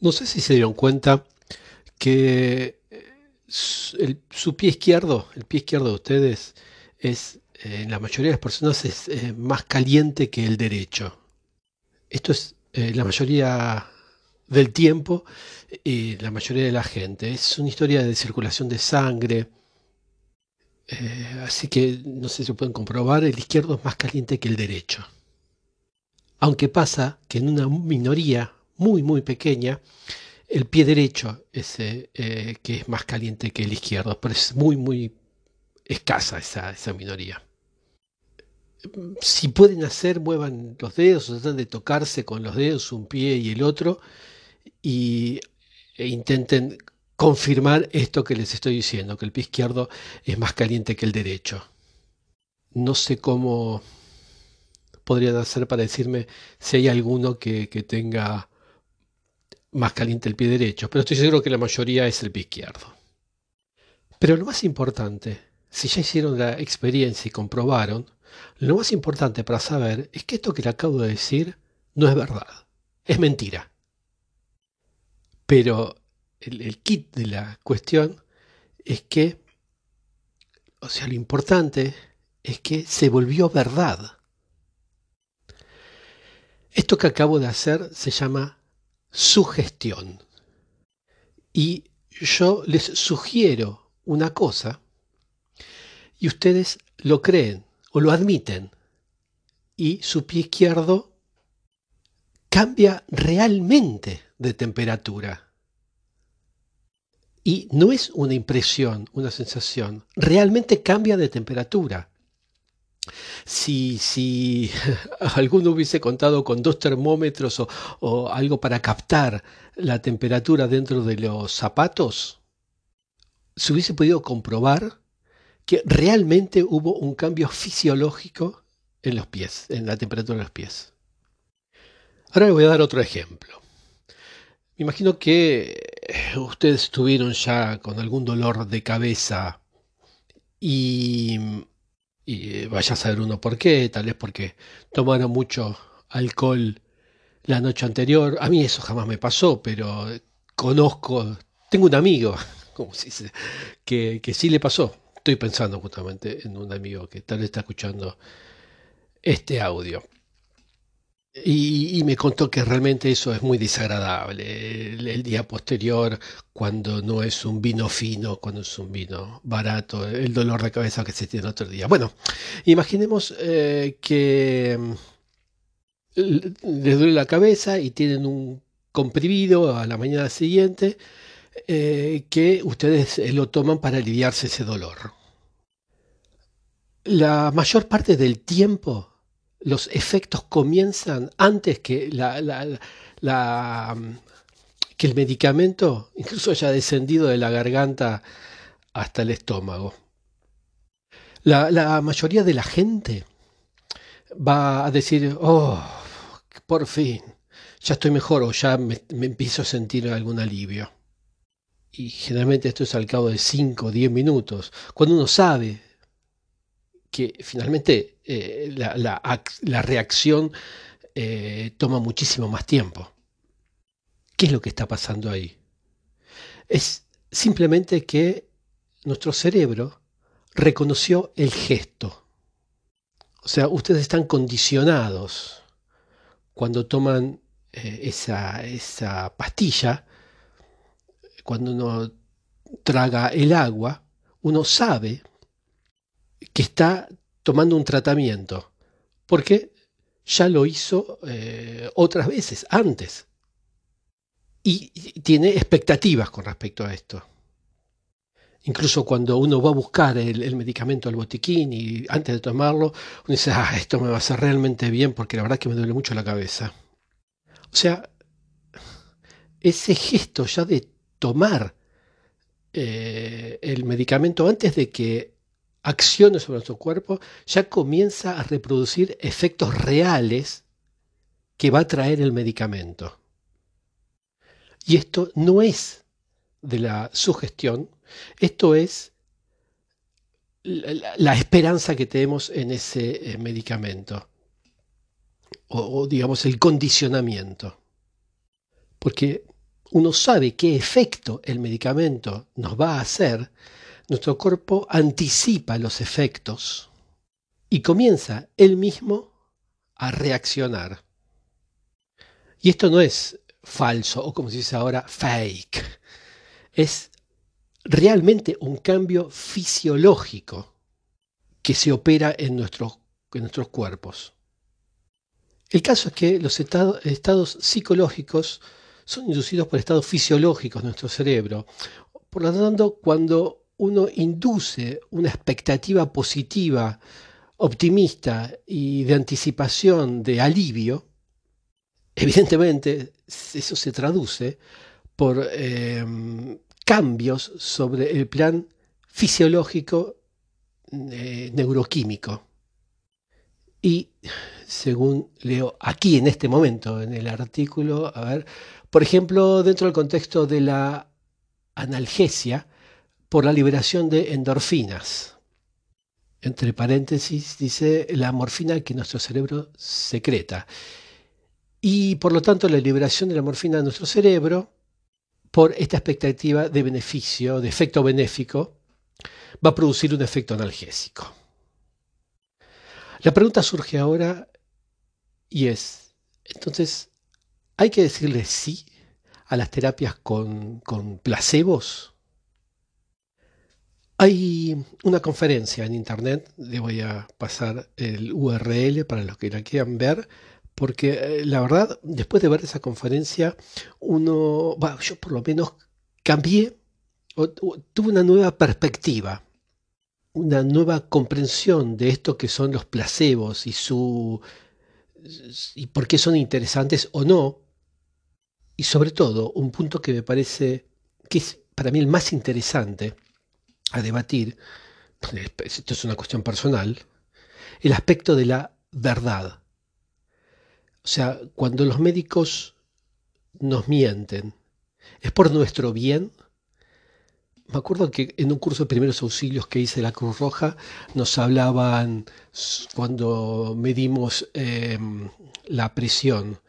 No sé si se dieron cuenta que eh, su pie izquierdo, el pie izquierdo de ustedes, es eh, en la mayoría de las personas es eh, más caliente que el derecho. Esto es la mayoría del tiempo y la mayoría de la gente. Es una historia de circulación de sangre. así que no sé si pueden comprobar, el izquierdo es más caliente que el derecho. Aunque pasa que en una minoría muy, muy pequeña, el pie derecho es eh, que es más caliente que el izquierdo, pero es muy, muy escasa esa, esa minoría. Si pueden hacer, muevan los dedos, tratan de tocarse con los dedos un pie y el otro y, e intenten confirmar esto que les estoy diciendo, que el pie izquierdo es más caliente que el derecho. No sé cómo podrían hacer para decirme si hay alguno que, que tenga más caliente el pie derecho, pero estoy seguro que la mayoría es el pie izquierdo. Pero lo más importante, si ya hicieron la experiencia y comprobaron, lo más importante para saber es que esto que le acabo de decir no es verdad, es mentira. Pero el, el kit de la cuestión es que, o sea, lo importante es que se volvió verdad. Esto que acabo de hacer se llama sugestión. Y yo les sugiero una cosa y ustedes lo creen o lo admiten y su pie izquierdo cambia realmente de temperatura. Y no es una impresión, una sensación, realmente cambia de temperatura. Si, si alguno hubiese contado con dos termómetros o, algo para captar la temperatura dentro de los zapatos, se hubiese podido comprobar que realmente hubo un cambio fisiológico en los pies, en la temperatura de los pies. Ahora le voy a dar otro ejemplo. Me imagino que ustedes estuvieron ya con algún dolor de cabeza y y vaya a saber uno por qué, tal vez porque tomaron mucho alcohol la noche anterior. A mí eso jamás me pasó, pero conozco, tengo un amigo, como se dice, que, que sí le pasó. Estoy pensando justamente en un amigo que tal vez está escuchando este audio. Y, me contó que realmente eso es muy desagradable. El, día posterior, cuando no es un vino fino, cuando es un vino barato, el dolor de cabeza que se tiene otro día. Bueno, imaginemos eh, que mm, les duele la cabeza y tienen un comprimido a la mañana siguiente eh, que ustedes eh, lo toman para aliviarse ese dolor. La mayor parte del tiempo los efectos comienzan antes que, el medicamento incluso haya descendido de la garganta hasta el estómago. La, mayoría de la gente va a decir, oh, por fin, ya estoy mejor o ya me, me empiezo a sentir algún alivio. Y generalmente esto es al cabo de 5 o 10 minutos, cuando uno sabe que finalmente eh, la, reacción eh, toma muchísimo más tiempo. ¿Qué es lo que está pasando ahí? Es simplemente que nuestro cerebro reconoció el gesto. O sea, ustedes están condicionados cuando toman eh, esa, esa pastilla, cuando uno traga el agua, uno sabe que está tomando un tratamiento, porque ya lo hizo eh, otras veces, antes. Y tiene expectativas con respecto a esto. Incluso cuando uno va a buscar el, medicamento al botiquín y antes de tomarlo, uno dice, ah, esto me va a hacer realmente bien porque la verdad es que me duele mucho la cabeza. O sea, ese gesto ya de tomar eh, el medicamento antes de que acciones sobre nuestro cuerpo, ya comienza a reproducir efectos reales que va a traer el medicamento. Y esto no es de la sugestión, esto es la, esperanza que tenemos en ese eh, medicamento, o, o digamos el condicionamiento. Porque uno sabe qué efecto el medicamento nos va a hacer, nuestro cuerpo anticipa los efectos y comienza él mismo a reaccionar. Y esto no es falso o como se dice ahora, fake. Es realmente un cambio fisiológico que se opera en nuestros, en nuestros cuerpos. El caso es que los estados psicológicos son inducidos por estados fisiológicos de nuestro cerebro. Por lo tanto, cuando uno induce una expectativa positiva, optimista y de anticipación, de alivio, evidentemente eso se traduce por em, cambios sobre el plan fisiológico eh, neuroquímico. Y según leo aquí en este momento en el artículo, a ver, por ejemplo, dentro del contexto de la analgesia por la liberación de endorfinas. Entre paréntesis dice la morfina que nuestro cerebro secreta. Y por lo tanto la liberación de la morfina de nuestro cerebro por esta expectativa de beneficio, de efecto benéfico, va a producir un efecto analgésico. La pregunta surge ahora y es, entonces, ¿hay que decirle sí a las terapias con, con placebos? Hay una conferencia en internet, le voy a pasar el URL para los que la quieran ver, porque eh, la verdad, después de ver esa conferencia, uno, yo por lo menos cambié, tuve una nueva perspectiva una nueva comprensión de esto que son los placebos y su y por qué son interesantes o no. Y sobre todo, un punto que me parece que es para mí el más interesante a debatir, esto es una cuestión personal, el aspecto de la verdad. O sea, cuando los médicos nos mienten, ¿es por nuestro bien? me acuerdo que en un curso de primeros auxilios que hice de la Cruz Roja nos hablaban cuando medimos em, la presión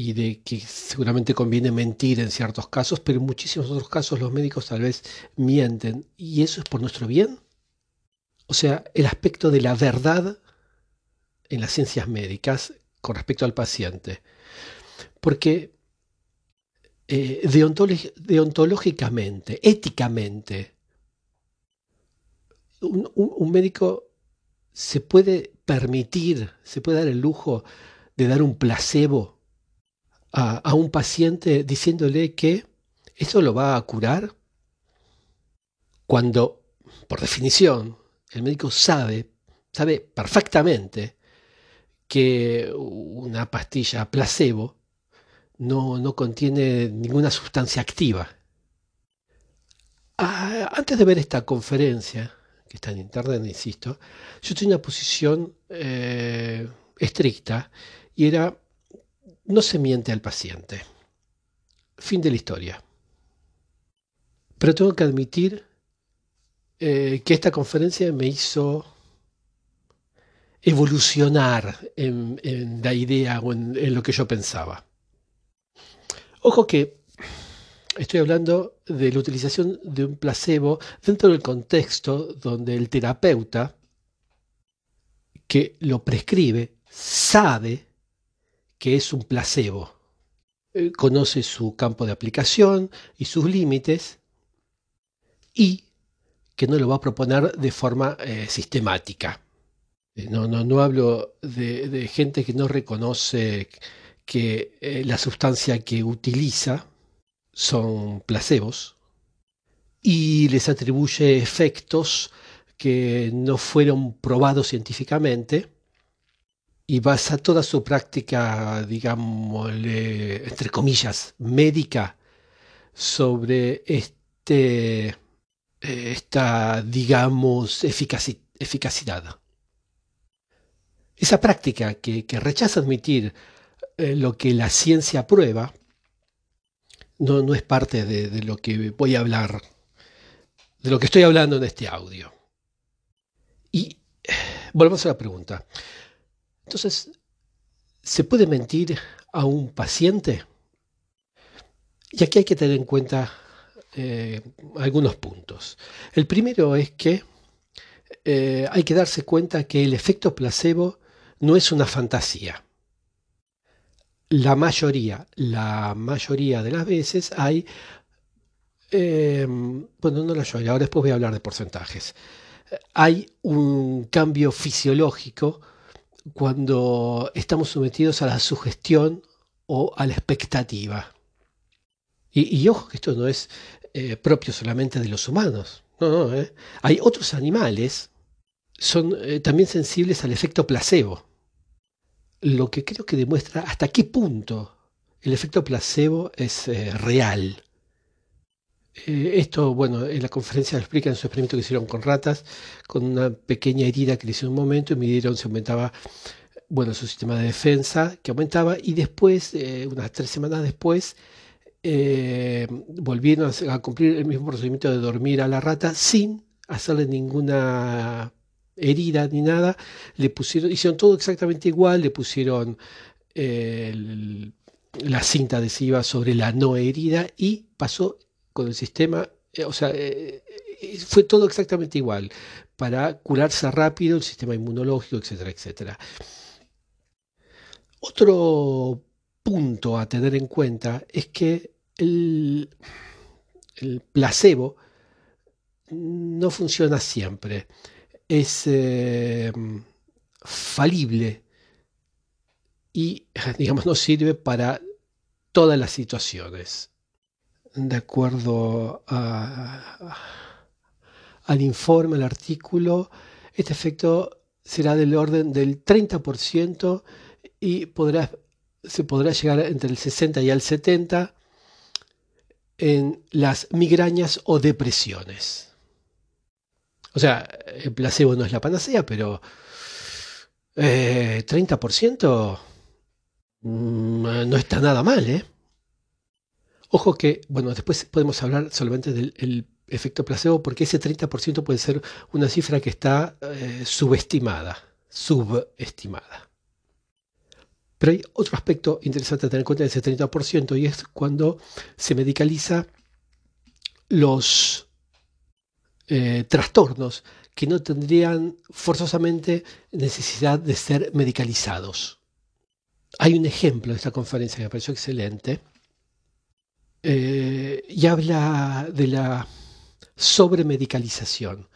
y de que seguramente conviene mentir en ciertos casos, pero en muchísimos otros casos los médicos tal vez mienten. ¿Y eso es por nuestro bien? O sea, el aspecto de la verdad en las ciencias médicas con respecto al paciente. Porque eh, deontológicamente, éticamente, un, médico se puede permitir, se puede dar el lujo de dar un placebo a, un paciente diciéndole que eso lo va a curar, cuando, por definición, el médico sabe, sabe perfectamente que una pastilla placebo no, contiene ninguna sustancia activa. Ah, antes de ver esta conferencia, que está en internet, insisto, yo tenía una posición eh, estricta y era, no se miente al paciente. Fin de la historia. Pero tengo que admitir eh, que esta conferencia me hizo evolucionar en, la idea o en lo que yo pensaba. Ojo que estoy hablando de la utilización de un placebo dentro del contexto donde el terapeuta que lo prescribe sabe que es un placebo, eh, conoce su campo de aplicación y sus límites y que no lo va a proponer de forma eh, sistemática. Eh, no, no, no hablo de gente que no reconoce que la sustancia que utiliza son placebos y les atribuye efectos que no fueron probados científicamente y basa toda su práctica, digamos, entre comillas, médica sobre este, eh, esta, digamos, eficacidad. Esa práctica que rechaza admitir eh, lo que la ciencia prueba no, no es parte de, lo que voy a hablar, de lo que estoy hablando en este audio. Y volvemos a la pregunta. Entonces, ¿se puede mentir a un paciente? Y aquí hay que tener en cuenta eh, algunos puntos. El primero es que eh, hay que darse cuenta que el efecto placebo no es una fantasía. La mayoría, la mayoría de las veces hay, eh, bueno, no la mayoría, ahora después voy a hablar de porcentajes. Hay un cambio fisiológico cuando estamos sometidos a la sugestión o a la expectativa. Y, ojo que esto no es eh, propio solamente de los humanos. No, no, ¿eh? Hay otros animales, son eh, también sensibles al efecto placebo. Lo que creo que demuestra hasta qué punto el efecto placebo es real. Esto, bueno, en la conferencia lo explica en su experimento que hicieron con ratas, con una pequeña herida que le hicieron un momento y midieron si aumentaba, bueno, su sistema de defensa, que aumentaba, y después, unas tres semanas después, eh, volvieron a, cumplir el mismo procedimiento de dormir a la rata sin hacerle ninguna herida ni nada. Le pusieron, hicieron todo exactamente igual, le pusieron eh, la cinta adhesiva sobre la no herida y pasó con el sistema, eh, o sea, fue todo exactamente igual para curarse rápido el sistema inmunológico, etcétera, etcétera. Otro punto a tener en cuenta es que el, placebo no funciona siempre. Es eh, falible y, digamos, no sirve para todas las situaciones. De acuerdo al informe, al artículo, este efecto será del orden del 30% y se podrá llegar entre el 60 y el 70 en las migrañas o depresiones. O sea, el placebo no es la panacea, pero 30% eh, mm, no está nada mal, ¿eh? Ojo que, bueno, después podemos hablar solamente del efecto placebo, porque ese 30% puede ser una cifra que está eh, subestimada, subestimada. Pero hay otro aspecto interesante a tener en cuenta de ese 30% y es cuando se medicaliza los eh, trastornos que no tendrían forzosamente necesidad de ser medicalizados. Hay un ejemplo de esta conferencia que me pareció excelente eh, y habla de la sobremedicalización.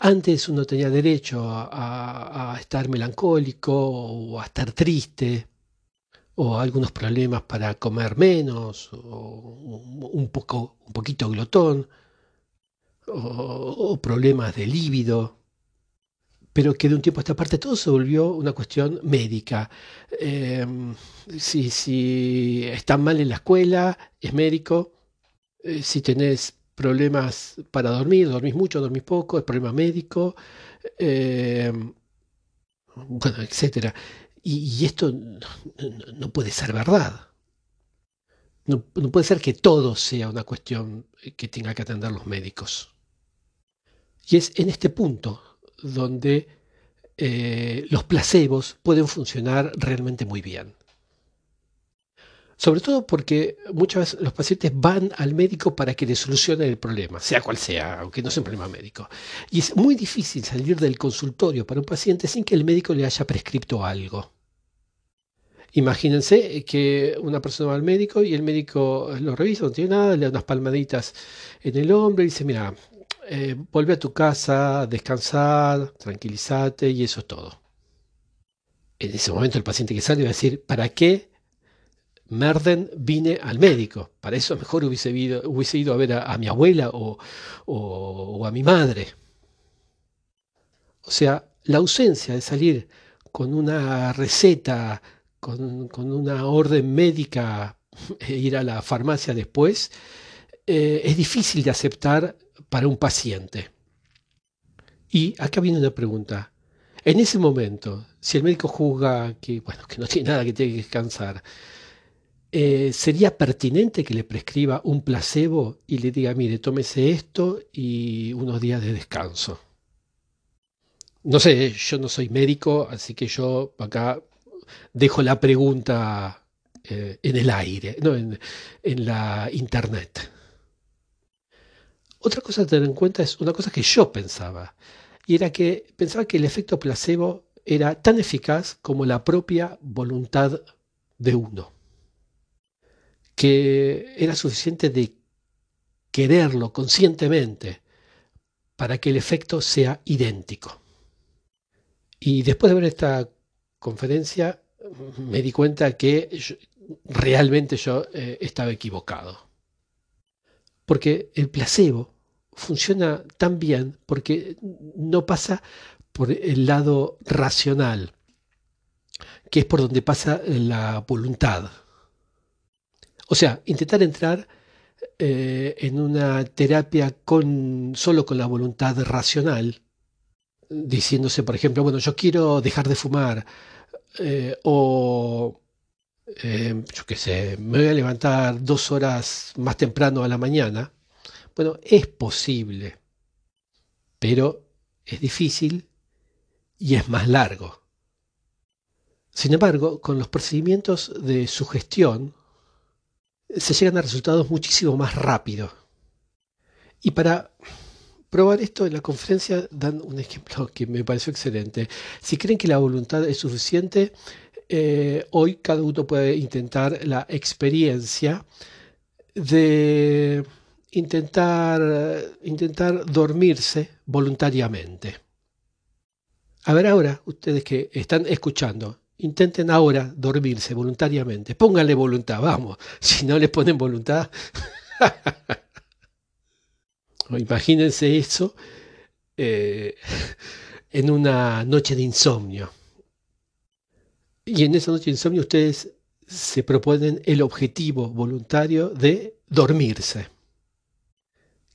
Antes uno tenía derecho a, estar melancólico o a estar triste o algunos problemas para comer menos o un, poco, un poquito glotón o, problemas de líbido pero que de un tiempo a esta parte todo se volvió una cuestión médica. Em, si, si estás mal en la escuela, es médico. Eh, si tenés problemas para dormir, dormís mucho, dormís poco, es problema médico, eh, bueno, etcétera. Y, esto no, puede ser verdad. No, puede ser que todo sea una cuestión que tenga que atender los médicos. Y es en este punto donde eh, los placebos pueden funcionar realmente muy bien. Sobre todo porque muchas veces los pacientes van al médico para que le solucione el problema, sea cual sea, aunque no sea un problema médico. Y es muy difícil salir del consultorio para un paciente sin que el médico le haya prescripto algo. Imagínense que una persona va al médico y el médico lo revisa, no tiene nada, le da unas palmaditas en el hombro y dice, mira, eh, vuelve a tu casa, descansar, tranquilízate y eso es todo. En ese momento el paciente que sale va a decir, ¿para qué Merden vine al médico. Para eso mejor hubiese ido, hubiese ido a ver a, mi abuela o, a mi madre. O sea, la ausencia de salir con una receta, con, una orden médica e ir a la farmacia después, eh, es difícil de aceptar para un paciente. Y acá viene una pregunta. En ese momento, si el médico juzga que, bueno, que no tiene nada que tiene que descansar, eh, ¿sería pertinente que le prescriba un placebo y le diga, mire, tómese esto y unos días de descanso? No sé, yo no soy médico, así que yo acá dejo la pregunta eh, en el aire, no en, en la internet. Otra cosa a tener en cuenta es una cosa que yo pensaba, y era que pensaba que el efecto placebo era tan eficaz como la propia voluntad de uno, que era suficiente de quererlo conscientemente para que el efecto sea idéntico. Y después de ver esta conferencia me di cuenta que realmente yo eh, estaba equivocado. Porque el placebo funciona tan bien porque no pasa por el lado racional, que es por donde pasa la voluntad. O sea, intentar entrar eh, en una terapia con, solo con la voluntad racional, diciéndose, por ejemplo, bueno, yo quiero dejar de fumar, eh, o eh, yo qué sé, me voy a levantar dos horas más temprano a la mañana, bueno, es posible, pero es difícil y es más largo. Sin embargo, con los procedimientos de sugestión se llegan a resultados muchísimo más rápido. Y para probar esto en la conferencia dan un ejemplo que me pareció excelente. Si creen que la voluntad es suficiente, eh, hoy cada uno puede intentar la experiencia de intentar, intentar dormirse voluntariamente. A ver ahora, ustedes que están escuchando, intenten ahora dormirse voluntariamente. Pónganle voluntad, vamos. Si no les ponen voluntad, imagínense eso eh, en una noche de insomnio. Y en esa noche de insomnio ustedes se proponen el objetivo voluntario de dormirse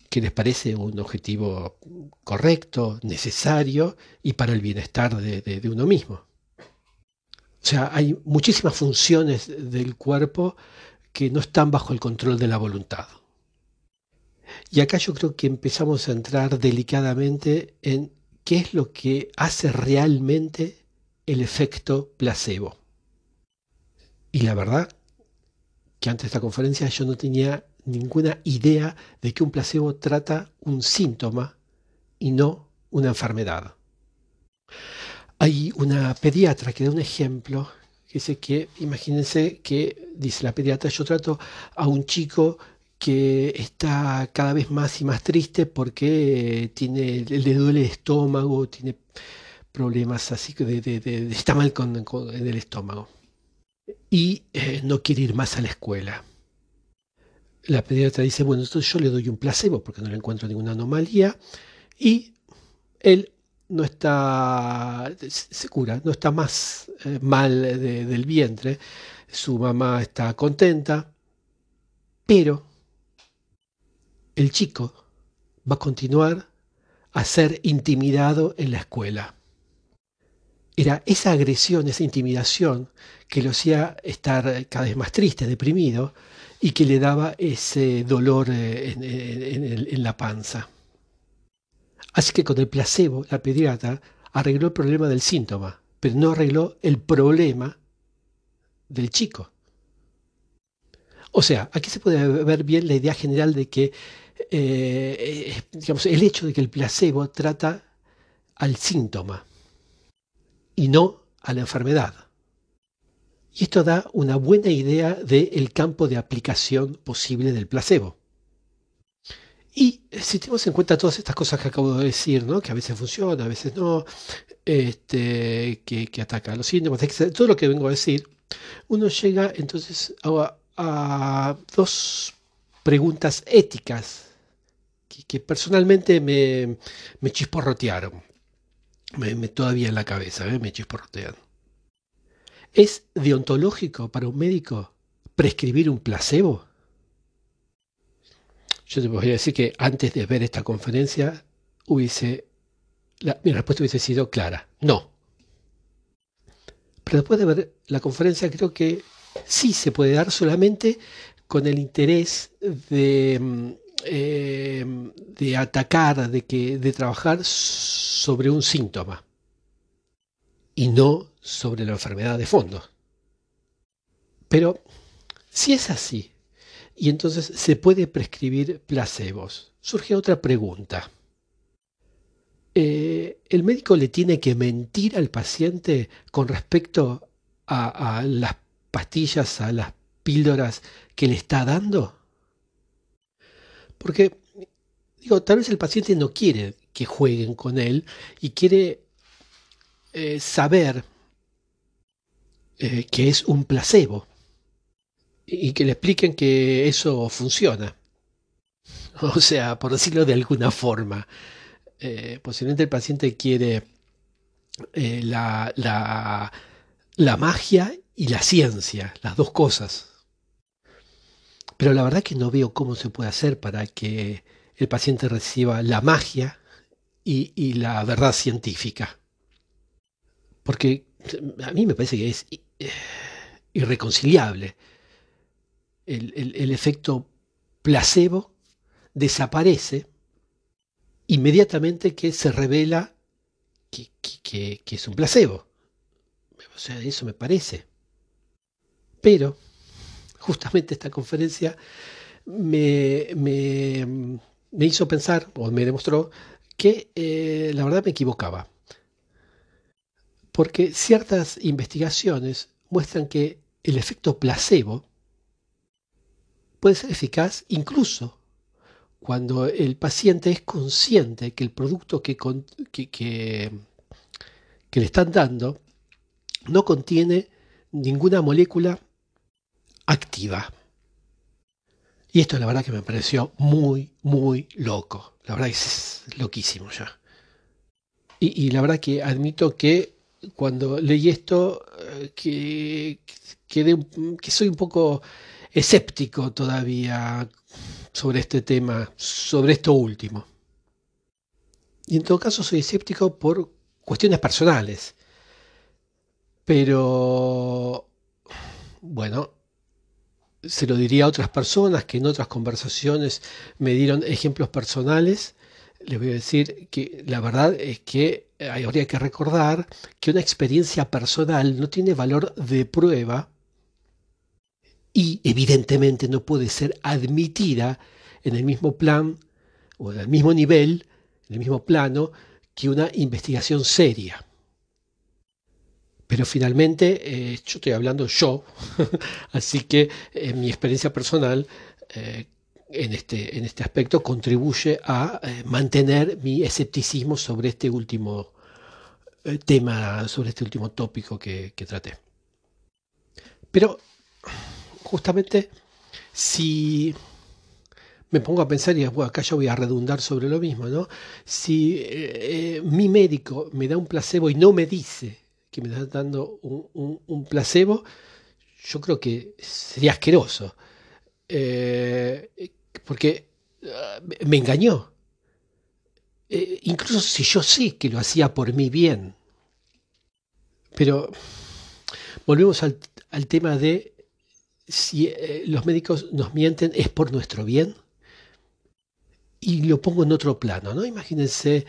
que les parece un objetivo correcto, necesario y para el bienestar de, uno mismo. O sea, hay muchísimas funciones del cuerpo que no están bajo el control de la voluntad. Y acá yo creo que empezamos a entrar delicadamente en qué es lo que hace realmente el efecto placebo. Y la verdad que antes de esta conferencia yo no tenía ninguna idea de que un placebo trata un síntoma y no una enfermedad. Hay una pediatra que da un ejemplo que dice que, imagínense que, dice la pediatra, yo trato a un chico que está cada vez más y más triste porque tiene, le duele el estómago, tiene problemas así, de, está mal con, en el estómago y eh, no quiere ir más a la escuela la pediatra dice, bueno, entonces yo le doy un placebo porque no le encuentro ninguna anomalía y él no está, se cura, no está más eh, mal del vientre, su mamá está contenta, pero el chico va a continuar a ser intimidado en la escuela. Era esa agresión, esa intimidación que lo hacía estar cada vez más triste, deprimido, y que le daba ese dolor eh, en, la panza. Así que con el placebo, la pediatra arregló el problema del síntoma, pero no arregló el problema del chico. O sea, aquí se puede ver bien la idea general de que eh, digamos, el hecho de que el placebo trata al síntoma y no a la enfermedad. Y esto da una buena idea del campo de aplicación posible del placebo. Y si tenemos en cuenta todas estas cosas que acabo de decir, ¿no? que a veces funciona, a veces no, este, que, ataca a los síntomas, todo lo que vengo a decir, uno llega entonces a, dos preguntas éticas que, personalmente me, me chisporrotearon. Me, todavía en la cabeza, ¿eh? me chisporrotean. ¿Es deontológico para un médico prescribir un placebo? Yo te voy a decir que antes de ver esta conferencia hubiese, mi respuesta hubiese sido clara, no. Pero después de ver la conferencia creo que sí se puede dar solamente con el interés de, mm, eh, de atacar, de, que, de trabajar sobre un síntoma y no sobre la enfermedad de fondo. Pero Si es así, y entonces se puede prescribir placebos, surge otra pregunta. Eh, ¿El médico le tiene que mentir al paciente con respecto a, las pastillas, a las píldoras que le está dando? Porque, digo, tal vez el paciente no quiere que jueguen con él y quiere eh, saber eh, que es un placebo y que le expliquen que eso funciona. O sea, por decirlo de alguna forma, eh, posiblemente el paciente quiere la, la, la magia y la ciencia, las dos cosas. Pero la verdad que no veo cómo se puede hacer para que el paciente reciba la magia y, la verdad científica. Porque a mí me parece que es eh, irreconciliable. El, efecto placebo desaparece inmediatamente que se revela que, es un placebo. O sea, eso me parece. Pero, justamente esta conferencia me hizo pensar, o me demostró, que eh, la verdad me equivocaba. Porque ciertas investigaciones muestran que el efecto placebo puede ser eficaz incluso cuando el paciente es consciente que el producto que, que, le están dando no contiene ninguna molécula activa. Y esto la verdad que me pareció muy, muy loco. La verdad es loquísimo ya. Y, la verdad que admito que cuando leí esto, eh, que, que soy un poco escéptico todavía sobre este tema, sobre esto último. Y en todo caso soy escéptico por cuestiones personales. Pero, bueno, se lo diría a otras personas que en otras conversaciones me dieron ejemplos personales. Les voy a decir que la verdad es que habría que recordar que una experiencia personal no tiene valor de prueba y evidentemente no puede ser admitida en el mismo plan o en el mismo nivel, en el mismo plano que una investigación seria. Pero finalmente, eh, yo estoy hablando yo, así que en eh, mi experiencia personal eh, en, este, en este aspecto contribuye a mantener mi escepticismo sobre este último tema, sobre este último tópico que, traté. Pero justamente si me pongo a pensar, y bueno, acá yo voy a redundar sobre lo mismo, ¿no? Si mi médico me da un placebo y no me dice que me está dando un, placebo, yo creo que sería asqueroso. Eh, porque ah, me engañó. Eh, incluso si yo sé que lo hacía por mi bien. Pero volvemos al, tema de si eh, los médicos nos mienten es por nuestro bien. Y lo pongo en otro plano, ¿no? Imagínense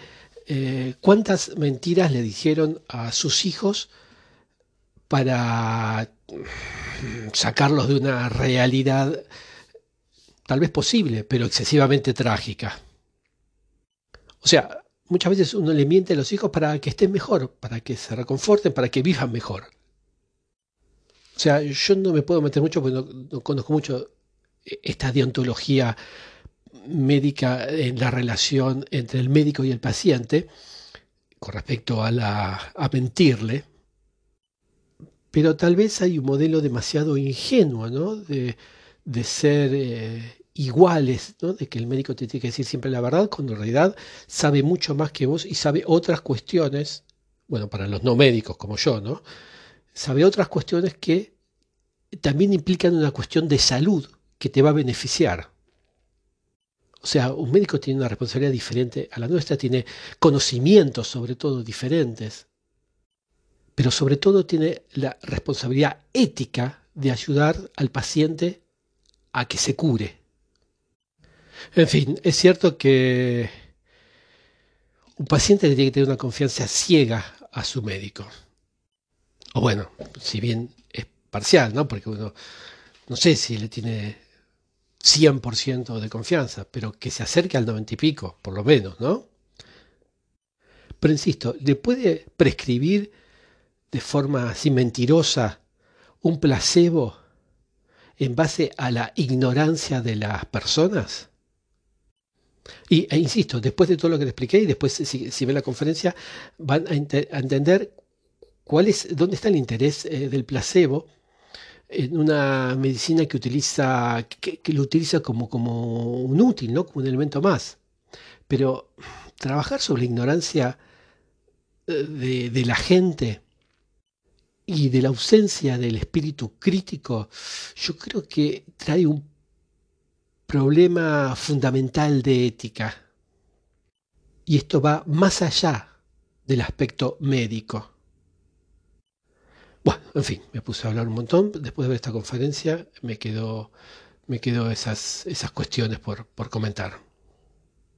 eh, cuántas mentiras le dijeron a sus hijos para sacarlos de una realidad tal vez posible, pero excesivamente trágica. O sea, muchas veces uno le miente a los hijos para que estén mejor, para que se reconforten, para que vivan mejor. O sea, yo no me puedo meter mucho porque no conozco mucho esta deontología médica en la relación entre el médico y el paciente con respecto a, la, a mentirle, pero tal vez hay un modelo demasiado ingenuo ¿no? de, de ser eh, iguales, de que el médico te tiene que decir siempre la verdad, cuando en realidad sabe mucho más que vos y sabe otras cuestiones, bueno, para los no médicos como yo, ¿no? sabe otras cuestiones que también implican una cuestión de salud que te va a beneficiar. O sea, un médico tiene una responsabilidad diferente a la nuestra, tiene conocimientos sobre todo diferentes, pero sobre todo tiene la responsabilidad ética de ayudar al paciente a que se cure. En fin, es cierto que un paciente tiene que tener una confianza ciega a su médico. O bueno, si bien es parcial, ¿no? Porque uno no sé si le tiene 100% de confianza, pero que se acerque al 90 y pico, por lo menos, ¿no? Pero insisto, ¿le puede prescribir de forma así mentirosa un placebo en base a la ignorancia de las personas? Y e insisto, después de todo lo que le expliqué y después si, si ven la conferencia van a, entender cuál es, dónde está el interés eh, del placebo en una medicina que utiliza, que, lo utiliza como, como un útil, ¿no? como un elemento más. Pero trabajar sobre la ignorancia eh, de, de la gente y de la ausencia del espíritu crítico, yo creo que trae un problema fundamental de ética. Y esto va más allá del aspecto médico. Bueno, en fin, me puse a hablar un montón. Después de ver esta conferencia me quedó, me esas, esas cuestiones por, por comentar.